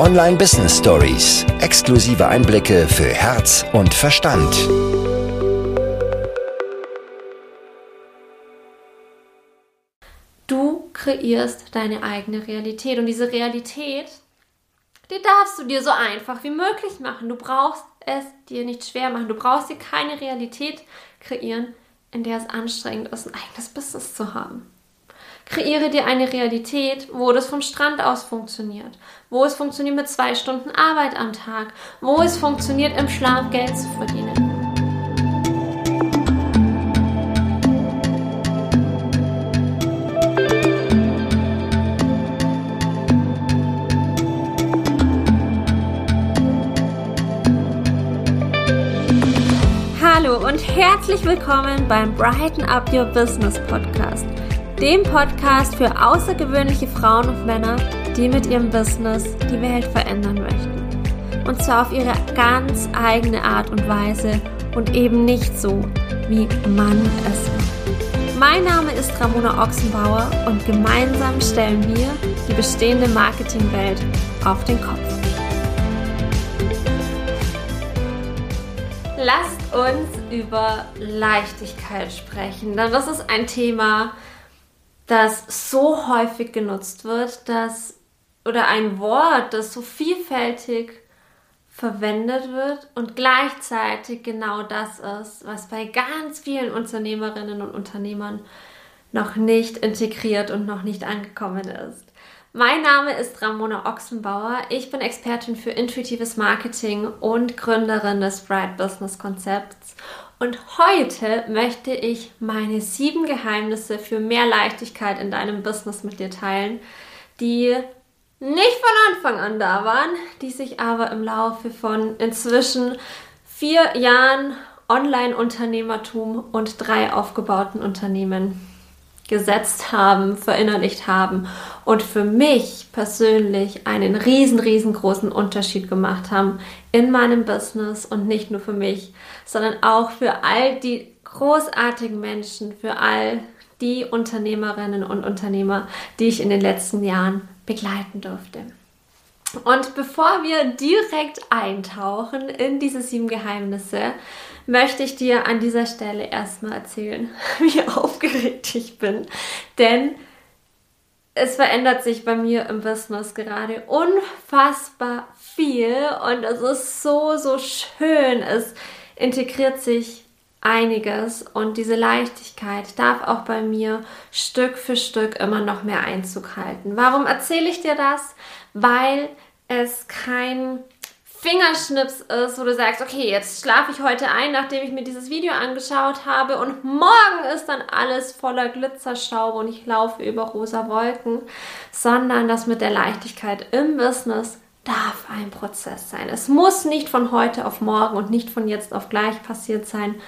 Online Business Stories. Exklusive Einblicke für Herz und Verstand. Du kreierst deine eigene Realität und diese Realität, die darfst du dir so einfach wie möglich machen. Du brauchst es dir nicht schwer machen. Du brauchst dir keine Realität kreieren, in der es anstrengend ist, ein eigenes Business zu haben. Kreiere dir eine Realität, wo das vom Strand aus funktioniert, wo es funktioniert mit zwei Stunden Arbeit am Tag, wo es funktioniert, im Schlaf Geld zu verdienen. Hallo und herzlich willkommen beim Brighten Up Your Business Podcast dem Podcast für außergewöhnliche Frauen und Männer, die mit ihrem Business die Welt verändern möchten. Und zwar auf ihre ganz eigene Art und Weise und eben nicht so, wie man es macht. Mein Name ist Ramona Ochsenbauer und gemeinsam stellen wir die bestehende Marketingwelt auf den Kopf. Lasst uns über Leichtigkeit sprechen, denn das ist ein Thema, das so häufig genutzt wird, dass oder ein Wort, das so vielfältig verwendet wird und gleichzeitig genau das ist, was bei ganz vielen Unternehmerinnen und Unternehmern noch nicht integriert und noch nicht angekommen ist. Mein Name ist Ramona Ochsenbauer. Ich bin Expertin für intuitives Marketing und Gründerin des Bright Business Konzepts und heute möchte ich meine sieben Geheimnisse für mehr Leichtigkeit in deinem Business mit dir teilen, die nicht von Anfang an da waren, die sich aber im Laufe von inzwischen vier Jahren Online-Unternehmertum und drei aufgebauten Unternehmen gesetzt haben, verinnerlicht haben und für mich persönlich einen riesen, riesengroßen Unterschied gemacht haben in meinem Business und nicht nur für mich, sondern auch für all die großartigen Menschen, für all die Unternehmerinnen und Unternehmer, die ich in den letzten Jahren begleiten durfte. Und bevor wir direkt eintauchen in diese sieben Geheimnisse, möchte ich dir an dieser Stelle erstmal erzählen, wie aufgeregt ich bin. Denn es verändert sich bei mir im Business gerade unfassbar viel und es ist so, so schön. Es integriert sich einiges und diese Leichtigkeit darf auch bei mir Stück für Stück immer noch mehr Einzug halten. Warum erzähle ich dir das? Weil es kein Fingerschnips ist, wo du sagst, okay, jetzt schlafe ich heute ein, nachdem ich mir dieses Video angeschaut habe und morgen ist dann alles voller Glitzerstaub und ich laufe über rosa Wolken, sondern das mit der Leichtigkeit im Business darf ein Prozess sein. Es muss nicht von heute auf morgen und nicht von jetzt auf gleich passiert sein.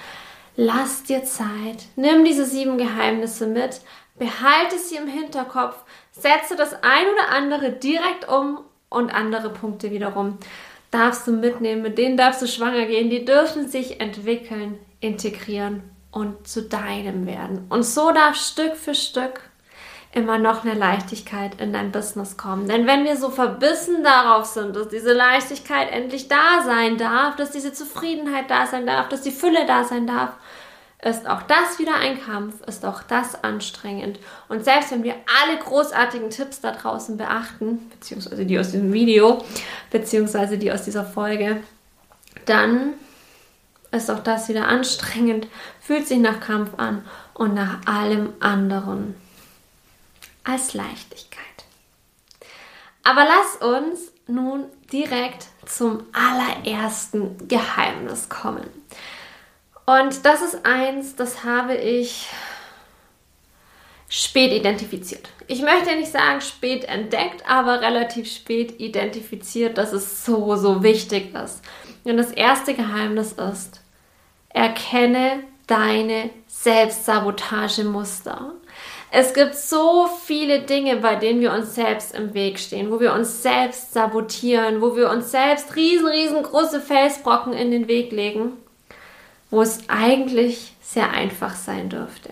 Lass dir Zeit, nimm diese sieben Geheimnisse mit, behalte sie im Hinterkopf, setze das ein oder andere direkt um und andere Punkte wiederum darfst du mitnehmen, mit denen darfst du schwanger gehen, die dürfen sich entwickeln, integrieren und zu deinem werden. Und so darf Stück für Stück immer noch eine Leichtigkeit in dein Business kommen. Denn wenn wir so verbissen darauf sind, dass diese Leichtigkeit endlich da sein darf, dass diese Zufriedenheit da sein darf, dass die Fülle da sein darf, ist auch das wieder ein Kampf, ist auch das anstrengend. Und selbst wenn wir alle großartigen Tipps da draußen beachten, beziehungsweise die aus diesem Video, beziehungsweise die aus dieser Folge, dann ist auch das wieder anstrengend, fühlt sich nach Kampf an und nach allem anderen als Leichtigkeit. Aber lass uns nun direkt zum allerersten Geheimnis kommen. Und das ist eins, das habe ich spät identifiziert. Ich möchte nicht sagen spät entdeckt, aber relativ spät identifiziert, dass es so, so wichtig ist. Und das erste Geheimnis ist, erkenne deine Selbstsabotagemuster. Es gibt so viele Dinge, bei denen wir uns selbst im Weg stehen, wo wir uns selbst sabotieren, wo wir uns selbst riesen, riesengroße Felsbrocken in den Weg legen wo es eigentlich sehr einfach sein dürfte.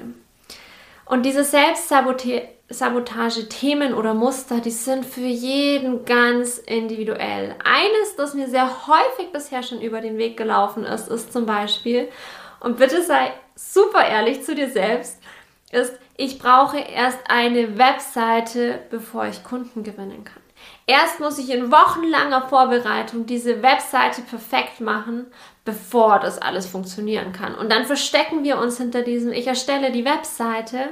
Und diese Selbstsabotage Selbstsabotage-Themen oder Muster, die sind für jeden ganz individuell. Eines, das mir sehr häufig bisher schon über den Weg gelaufen ist, ist zum Beispiel, und bitte sei super ehrlich zu dir selbst, ist, ich brauche erst eine Webseite, bevor ich Kunden gewinnen kann. Erst muss ich in wochenlanger Vorbereitung diese Webseite perfekt machen, bevor das alles funktionieren kann. Und dann verstecken wir uns hinter diesem, ich erstelle die Webseite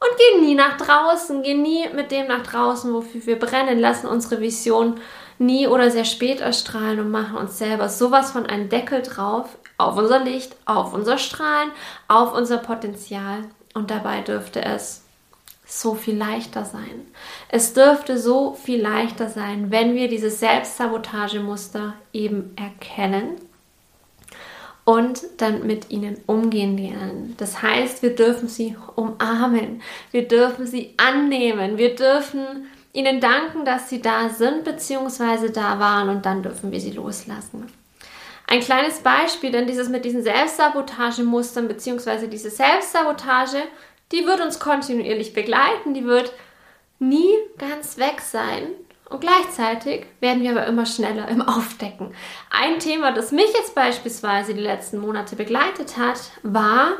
und gehen nie nach draußen, gehen nie mit dem nach draußen, wofür wir brennen, lassen unsere Vision nie oder sehr spät erstrahlen und machen uns selber sowas von einem Deckel drauf auf unser Licht, auf unser Strahlen, auf unser Potenzial. Und dabei dürfte es so viel leichter sein. Es dürfte so viel leichter sein, wenn wir diese Selbstsabotagemuster eben erkennen und dann mit ihnen umgehen lernen. Das heißt, wir dürfen sie umarmen, wir dürfen sie annehmen, wir dürfen ihnen danken, dass sie da sind bzw. da waren und dann dürfen wir sie loslassen. Ein kleines Beispiel, denn dieses mit diesen Selbstsabotagemustern bzw. diese Selbstsabotage die wird uns kontinuierlich begleiten, die wird nie ganz weg sein. Und gleichzeitig werden wir aber immer schneller im Aufdecken. Ein Thema, das mich jetzt beispielsweise die letzten Monate begleitet hat, war,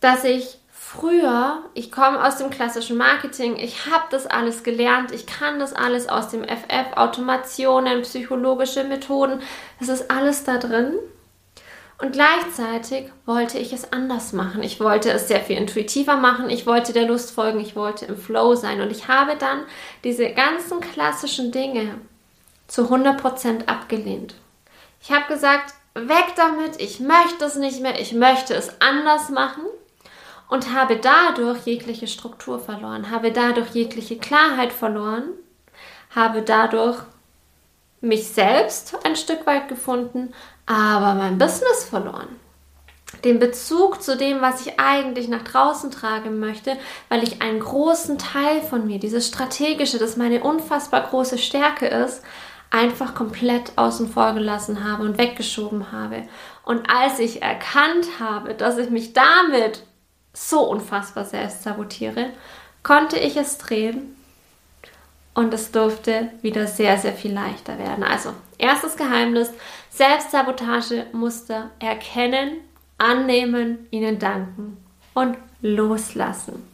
dass ich früher, ich komme aus dem klassischen Marketing, ich habe das alles gelernt, ich kann das alles aus dem FF, Automationen, psychologische Methoden, das ist alles da drin. Und gleichzeitig wollte ich es anders machen. Ich wollte es sehr viel intuitiver machen. Ich wollte der Lust folgen. Ich wollte im Flow sein. Und ich habe dann diese ganzen klassischen Dinge zu 100% abgelehnt. Ich habe gesagt, weg damit. Ich möchte es nicht mehr. Ich möchte es anders machen. Und habe dadurch jegliche Struktur verloren. Habe dadurch jegliche Klarheit verloren. Habe dadurch mich selbst ein Stück weit gefunden, aber mein Business verloren. Den Bezug zu dem, was ich eigentlich nach draußen tragen möchte, weil ich einen großen Teil von mir, dieses Strategische, das meine unfassbar große Stärke ist, einfach komplett außen vor gelassen habe und weggeschoben habe. Und als ich erkannt habe, dass ich mich damit so unfassbar selbst sabotiere, konnte ich es drehen und es durfte wieder sehr, sehr viel leichter werden. Also, erstes Geheimnis, Selbstsabotage-Muster erkennen, annehmen, ihnen danken und loslassen.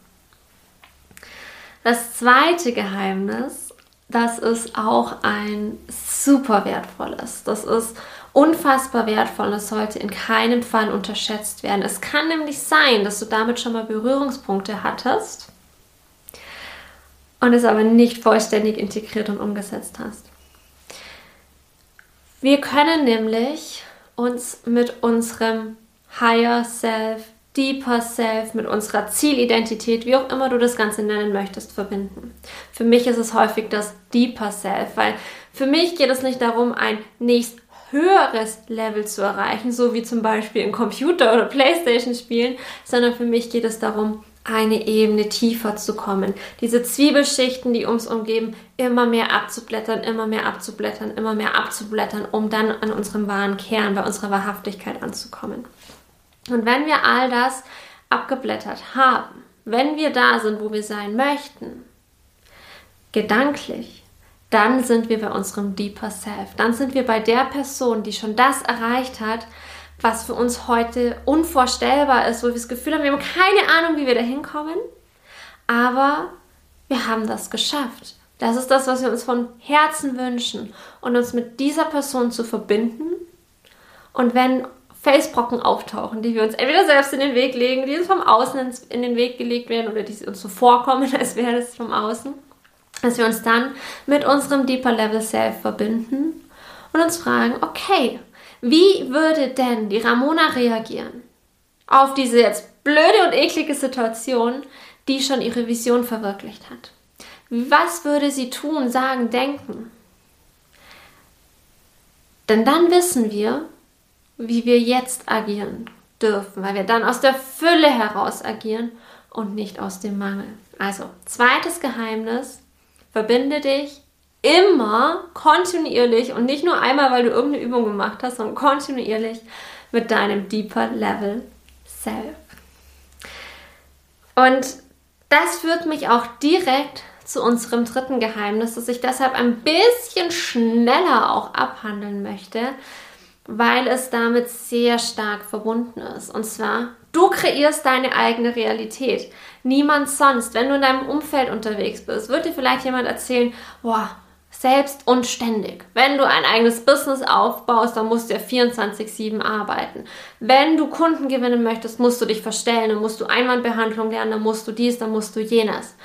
Das zweite Geheimnis, das ist auch ein super wertvolles. Das ist unfassbar wertvoll und es sollte in keinem Fall unterschätzt werden. Es kann nämlich sein, dass du damit schon mal Berührungspunkte hattest und es aber nicht vollständig integriert und umgesetzt hast. Wir können nämlich uns mit unserem Higher Self, Deeper Self, mit unserer Zielidentität, wie auch immer du das Ganze nennen möchtest, verbinden. Für mich ist es häufig das Deeper Self, weil für mich geht es nicht darum, ein nächst höheres Level zu erreichen, so wie zum Beispiel in Computer- oder Playstation-Spielen, sondern für mich geht es darum, eine Ebene tiefer zu kommen. Diese Zwiebelschichten, die uns umgeben, immer mehr abzublättern, immer mehr abzublättern, immer mehr abzublättern, um dann an unserem wahren Kern, bei unserer Wahrhaftigkeit anzukommen. Und wenn wir all das abgeblättert haben, wenn wir da sind, wo wir sein möchten, gedanklich, dann sind wir bei unserem Deeper Self. Dann sind wir bei der Person, die schon das erreicht hat, was für uns heute unvorstellbar ist, wo wir das Gefühl haben, wir haben keine Ahnung, wie wir da hinkommen, aber wir haben das geschafft. Das ist das, was wir uns von Herzen wünschen und uns mit dieser Person zu verbinden. Und wenn Felsbrocken auftauchen, die wir uns entweder selbst in den Weg legen, die uns vom Außen in den Weg gelegt werden oder die uns so vorkommen, als wäre es vom Außen, dass wir uns dann mit unserem Deeper Level Self verbinden und uns fragen, okay, wie würde denn die Ramona reagieren auf diese jetzt blöde und eklige Situation, die schon ihre Vision verwirklicht hat? Was würde sie tun, sagen, denken? Denn dann wissen wir, wie wir jetzt agieren dürfen, weil wir dann aus der Fülle heraus agieren und nicht aus dem Mangel. Also, zweites Geheimnis, verbinde dich immer kontinuierlich und nicht nur einmal, weil du irgendeine Übung gemacht hast, sondern kontinuierlich mit deinem Deeper Level Self. Und das führt mich auch direkt zu unserem dritten Geheimnis, das ich deshalb ein bisschen schneller auch abhandeln möchte, weil es damit sehr stark verbunden ist. Und zwar, du kreierst deine eigene Realität. Niemand sonst. Wenn du in deinem Umfeld unterwegs bist, wird dir vielleicht jemand erzählen, boah, selbst und ständig. Wenn du ein eigenes Business aufbaust, dann musst du ja 24-7 arbeiten. Wenn du Kunden gewinnen möchtest, musst du dich verstellen, dann musst du Einwandbehandlung lernen, dann musst du dies, dann musst du jenes.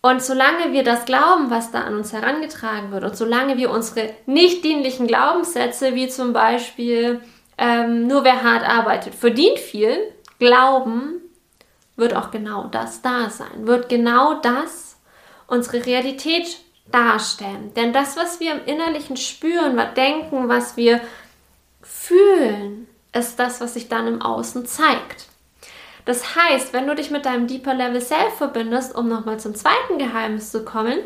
Und solange wir das glauben, was da an uns herangetragen wird, und solange wir unsere nicht dienlichen Glaubenssätze, wie zum Beispiel ähm, nur wer hart arbeitet, verdient viel, glauben, wird auch genau das da sein, wird genau das unsere Realität darstellen. Denn das, was wir im Innerlichen spüren, was denken, was wir fühlen, ist das, was sich dann im Außen zeigt. Das heißt, wenn du dich mit deinem Deeper Level Self verbindest, um nochmal zum zweiten Geheimnis zu kommen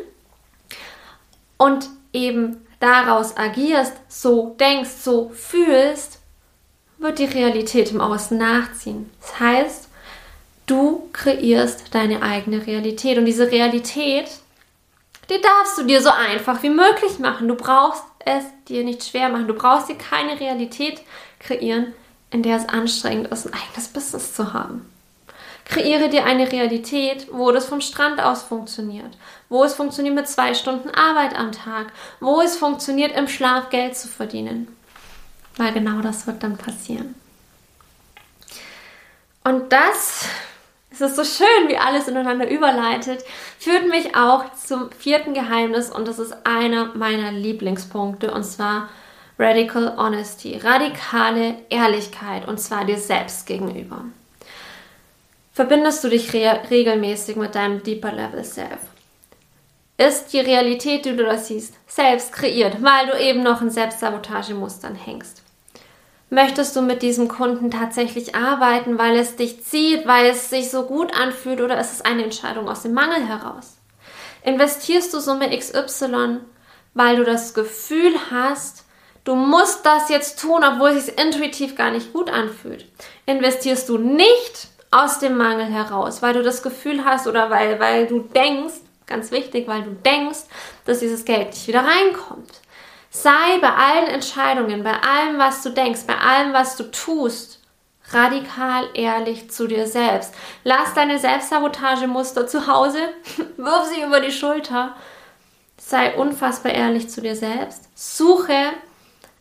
und eben daraus agierst, so denkst, so fühlst, wird die Realität im Außen nachziehen. Das heißt, du kreierst deine eigene Realität und diese Realität, die darfst du dir so einfach wie möglich machen. Du brauchst es dir nicht schwer machen. Du brauchst dir keine Realität kreieren, in der es anstrengend ist, ein eigenes Business zu haben. Kreiere dir eine Realität, wo das vom Strand aus funktioniert, wo es funktioniert mit zwei Stunden Arbeit am Tag, wo es funktioniert, im Schlaf Geld zu verdienen. Weil genau das wird dann passieren. Und das, es ist so schön, wie alles ineinander überleitet, führt mich auch zum vierten Geheimnis und das ist einer meiner Lieblingspunkte und zwar Radical Honesty, radikale Ehrlichkeit und zwar dir selbst gegenüber verbindest du dich re regelmäßig mit deinem Deeper Level Self. Ist die Realität, die du da siehst, selbst kreiert, weil du eben noch in Selbstsabotagemustern hängst? Möchtest du mit diesem Kunden tatsächlich arbeiten, weil es dich zieht, weil es sich so gut anfühlt oder ist es eine Entscheidung aus dem Mangel heraus? Investierst du Summe XY, weil du das Gefühl hast, du musst das jetzt tun, obwohl es sich intuitiv gar nicht gut anfühlt? Investierst du nicht, aus dem Mangel heraus, weil du das Gefühl hast oder weil, weil du denkst, ganz wichtig, weil du denkst, dass dieses Geld nicht wieder reinkommt. Sei bei allen Entscheidungen, bei allem, was du denkst, bei allem, was du tust, radikal ehrlich zu dir selbst. Lass deine Selbstsabotagemuster zu Hause, wirf sie über die Schulter. Sei unfassbar ehrlich zu dir selbst. Suche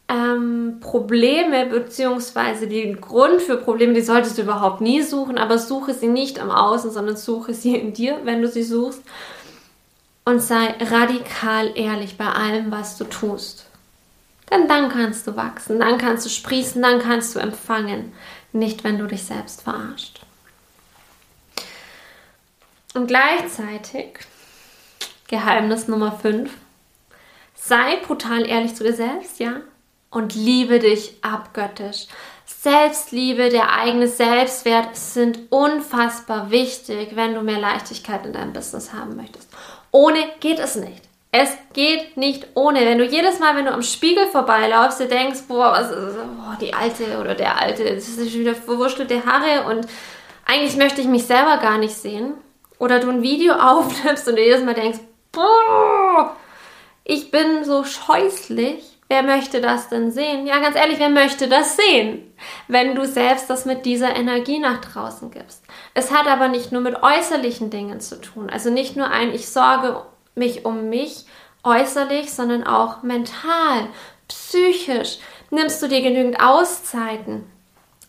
ähm, Probleme beziehungsweise den Grund für Probleme, die solltest du überhaupt nie suchen, aber suche sie nicht am Außen, sondern suche sie in dir, wenn du sie suchst. Und sei radikal ehrlich bei allem, was du tust. Denn dann kannst du wachsen, dann kannst du sprießen, dann kannst du empfangen. Nicht, wenn du dich selbst verarscht. Und gleichzeitig, Geheimnis Nummer 5, sei brutal ehrlich zu dir selbst, ja und liebe dich abgöttisch. Selbstliebe, der eigene Selbstwert sind unfassbar wichtig, wenn du mehr Leichtigkeit in deinem Business haben möchtest. Ohne geht es nicht. Es geht nicht ohne. Wenn du jedes Mal, wenn du am Spiegel vorbeilaufst, dir denkst, boah, was ist, boah, die Alte oder der Alte, das ist wieder verwurstelte Haare und eigentlich möchte ich mich selber gar nicht sehen. Oder du ein Video aufnimmst und dir jedes Mal denkst, boah, ich bin so scheußlich Wer möchte das denn sehen? Ja, ganz ehrlich, wer möchte das sehen? Wenn du selbst das mit dieser Energie nach draußen gibst. Es hat aber nicht nur mit äußerlichen Dingen zu tun. Also nicht nur ein, ich sorge mich um mich äußerlich, sondern auch mental, psychisch. Nimmst du dir genügend Auszeiten?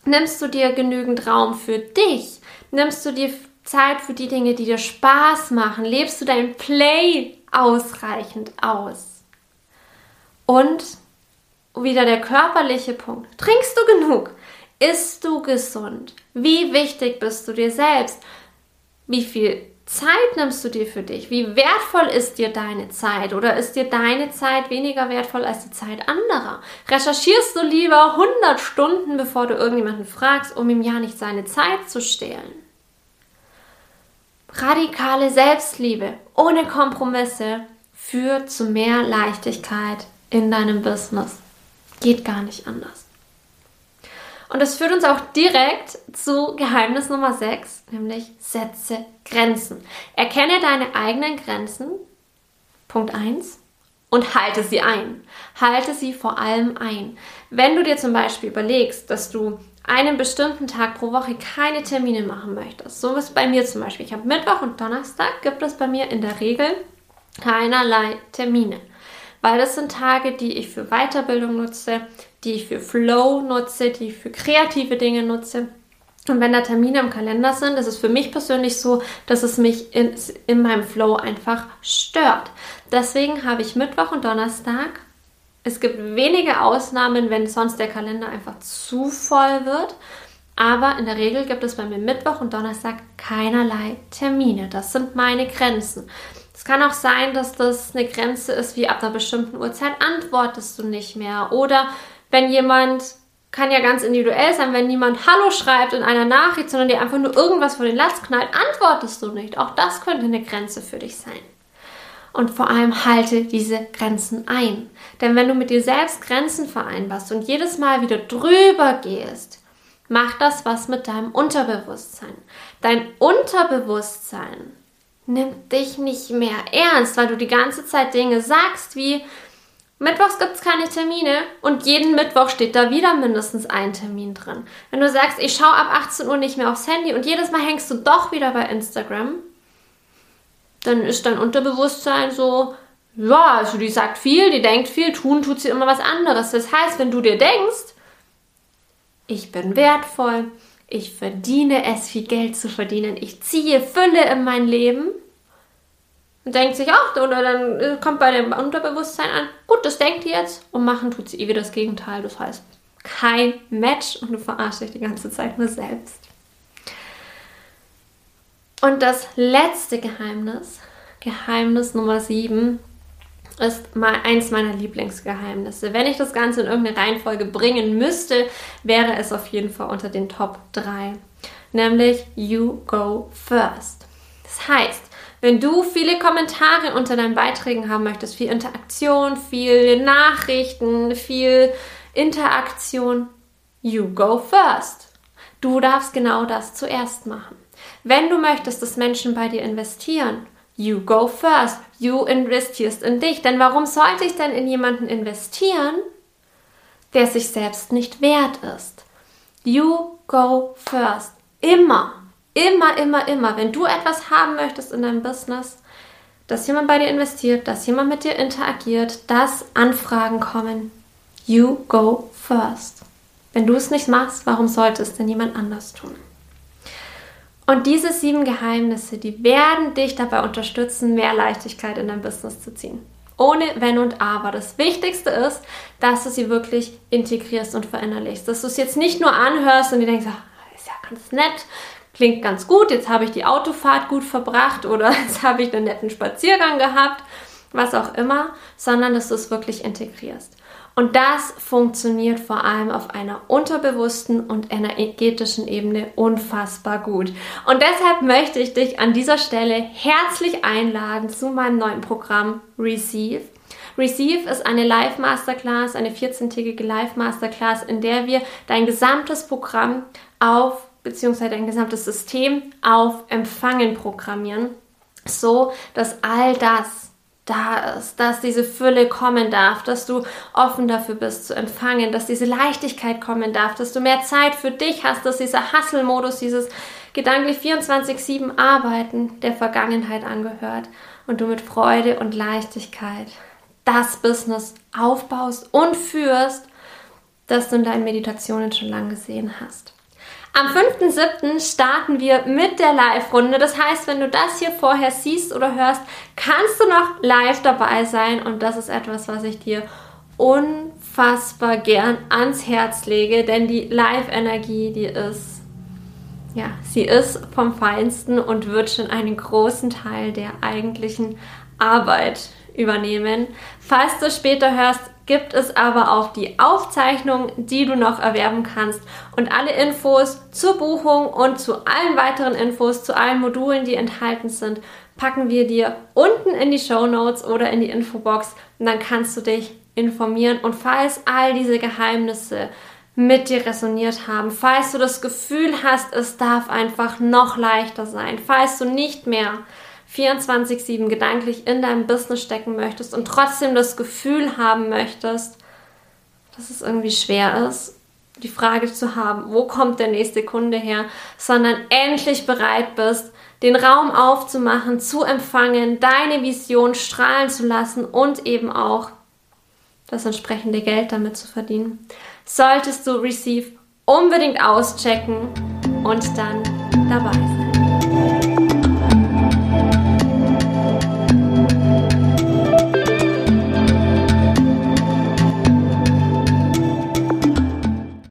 Nimmst du dir genügend Raum für dich? Nimmst du dir Zeit für die Dinge, die dir Spaß machen? Lebst du dein Play ausreichend aus? Und wieder der körperliche Punkt. Trinkst du genug? Isst du gesund? Wie wichtig bist du dir selbst? Wie viel Zeit nimmst du dir für dich? Wie wertvoll ist dir deine Zeit? Oder ist dir deine Zeit weniger wertvoll als die Zeit anderer? Recherchierst du lieber 100 Stunden, bevor du irgendjemanden fragst, um ihm ja nicht seine Zeit zu stehlen? Radikale Selbstliebe ohne Kompromisse führt zu mehr Leichtigkeit in deinem Business. Geht gar nicht anders. Und das führt uns auch direkt zu Geheimnis Nummer 6, nämlich setze Grenzen. Erkenne deine eigenen Grenzen, Punkt 1, und halte sie ein. Halte sie vor allem ein. Wenn du dir zum Beispiel überlegst, dass du einen bestimmten Tag pro Woche keine Termine machen möchtest, so ist bei mir zum Beispiel. Ich habe Mittwoch und Donnerstag, gibt es bei mir in der Regel keinerlei Termine weil das sind Tage, die ich für Weiterbildung nutze, die ich für Flow nutze, die ich für kreative Dinge nutze. Und wenn da Termine im Kalender sind, ist es für mich persönlich so, dass es mich in, in meinem Flow einfach stört. Deswegen habe ich Mittwoch und Donnerstag. Es gibt wenige Ausnahmen, wenn sonst der Kalender einfach zu voll wird. Aber in der Regel gibt es bei mir Mittwoch und Donnerstag keinerlei Termine. Das sind meine Grenzen. Es kann auch sein, dass das eine Grenze ist, wie ab einer bestimmten Uhrzeit antwortest du nicht mehr. Oder wenn jemand, kann ja ganz individuell sein, wenn jemand Hallo schreibt in einer Nachricht, sondern dir einfach nur irgendwas vor den Latz knallt, antwortest du nicht. Auch das könnte eine Grenze für dich sein. Und vor allem halte diese Grenzen ein. Denn wenn du mit dir selbst Grenzen vereinbarst und jedes Mal wieder drüber gehst, macht das was mit deinem Unterbewusstsein. Dein Unterbewusstsein nimmt dich nicht mehr ernst, weil du die ganze Zeit Dinge sagst wie Mittwochs gibt es keine Termine und jeden Mittwoch steht da wieder mindestens ein Termin drin. Wenn du sagst, ich schaue ab 18 Uhr nicht mehr aufs Handy und jedes Mal hängst du doch wieder bei Instagram, dann ist dein Unterbewusstsein so, ja, also die sagt viel, die denkt viel, tun tut sie immer was anderes. Das heißt, wenn du dir denkst, ich bin wertvoll, ich verdiene es, viel Geld zu verdienen. Ich ziehe Fülle in mein Leben. Und denkt sich auch, oder dann äh, kommt bei dem Unterbewusstsein an, gut, das denkt die jetzt und machen tut sie eh wieder das Gegenteil. Das heißt, kein Match und du verarschst dich die ganze Zeit nur selbst. Und das letzte Geheimnis, Geheimnis Nummer 7, ist mal eins meiner Lieblingsgeheimnisse. Wenn ich das Ganze in irgendeine Reihenfolge bringen müsste, wäre es auf jeden Fall unter den Top 3. Nämlich You Go First. Das heißt, wenn du viele Kommentare unter deinen Beiträgen haben möchtest, viel Interaktion, viel Nachrichten, viel Interaktion, you go first. Du darfst genau das zuerst machen. Wenn du möchtest, dass Menschen bei dir investieren, You go first. You investierst in dich. Denn warum sollte ich denn in jemanden investieren, der sich selbst nicht wert ist? You go first. Immer, immer, immer, immer. Wenn du etwas haben möchtest in deinem Business, dass jemand bei dir investiert, dass jemand mit dir interagiert, dass Anfragen kommen. You go first. Wenn du es nicht machst, warum sollte es denn jemand anders tun? Und diese sieben Geheimnisse, die werden dich dabei unterstützen, mehr Leichtigkeit in dein Business zu ziehen. Ohne Wenn und Aber. Das Wichtigste ist, dass du sie wirklich integrierst und verinnerlichst. Dass du es jetzt nicht nur anhörst und dir denkst, ah, ist ja ganz nett, klingt ganz gut, jetzt habe ich die Autofahrt gut verbracht oder jetzt habe ich einen netten Spaziergang gehabt, was auch immer, sondern dass du es wirklich integrierst. Und das funktioniert vor allem auf einer unterbewussten und energetischen Ebene unfassbar gut. Und deshalb möchte ich dich an dieser Stelle herzlich einladen zu meinem neuen Programm Receive. Receive ist eine Live-Masterclass, eine 14-tägige Live-Masterclass, in der wir dein gesamtes Programm auf, beziehungsweise dein gesamtes System auf Empfangen programmieren, so dass all das, da ist, dass diese Fülle kommen darf, dass du offen dafür bist zu empfangen, dass diese Leichtigkeit kommen darf, dass du mehr Zeit für dich hast, dass dieser Hustle-Modus, dieses gedanklich 24-7 Arbeiten der Vergangenheit angehört und du mit Freude und Leichtigkeit das Business aufbaust und führst, das du in deinen Meditationen schon lange gesehen hast. Am 5.7. starten wir mit der Live-Runde. Das heißt, wenn du das hier vorher siehst oder hörst, kannst du noch live dabei sein. Und das ist etwas, was ich dir unfassbar gern ans Herz lege, denn die Live-Energie, die ist, ja, sie ist vom Feinsten und wird schon einen großen Teil der eigentlichen Arbeit übernehmen. Falls du später hörst, gibt es aber auch die Aufzeichnung, die du noch erwerben kannst. Und alle Infos zur Buchung und zu allen weiteren Infos, zu allen Modulen, die enthalten sind, packen wir dir unten in die Show Notes oder in die Infobox. Und dann kannst du dich informieren. Und falls all diese Geheimnisse mit dir resoniert haben. Falls du das Gefühl hast, es darf einfach noch leichter sein. Falls du nicht mehr 24-7 gedanklich in deinem Business stecken möchtest und trotzdem das Gefühl haben möchtest, dass es irgendwie schwer ist, die Frage zu haben, wo kommt der nächste Kunde her, sondern endlich bereit bist, den Raum aufzumachen, zu empfangen, deine Vision strahlen zu lassen und eben auch das entsprechende Geld damit zu verdienen, solltest du Receive unbedingt auschecken und dann dabei sein.